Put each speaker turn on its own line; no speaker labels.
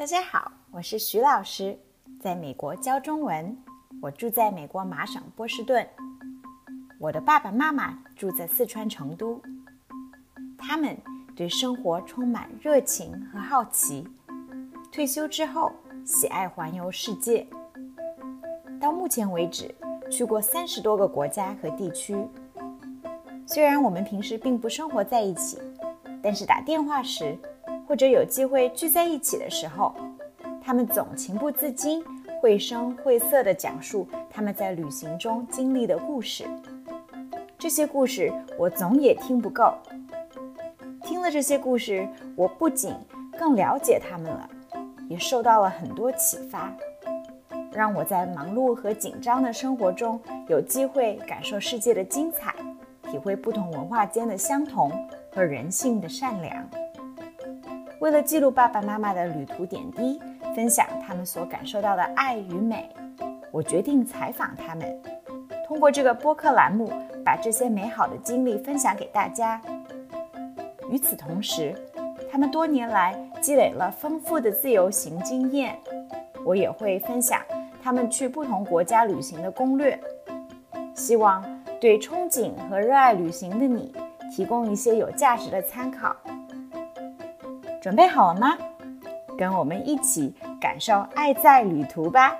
大家好，我是徐老师，在美国教中文。我住在美国麻省波士顿，我的爸爸妈妈住在四川成都。他们对生活充满热情和好奇。退休之后，喜爱环游世界。到目前为止，去过三十多个国家和地区。虽然我们平时并不生活在一起，但是打电话时。或者有机会聚在一起的时候，他们总情不自禁、绘声绘色地讲述他们在旅行中经历的故事。这些故事我总也听不够。听了这些故事，我不仅更了解他们了，也受到了很多启发，让我在忙碌和紧张的生活中有机会感受世界的精彩，体会不同文化间的相同和人性的善良。为了记录爸爸妈妈的旅途点滴，分享他们所感受到的爱与美，我决定采访他们，通过这个播客栏目，把这些美好的经历分享给大家。与此同时，他们多年来积累了丰富的自由行经验，我也会分享他们去不同国家旅行的攻略，希望对憧憬和热爱旅行的你提供一些有价值的参考。准备好了吗？跟我们一起感受爱在旅途吧。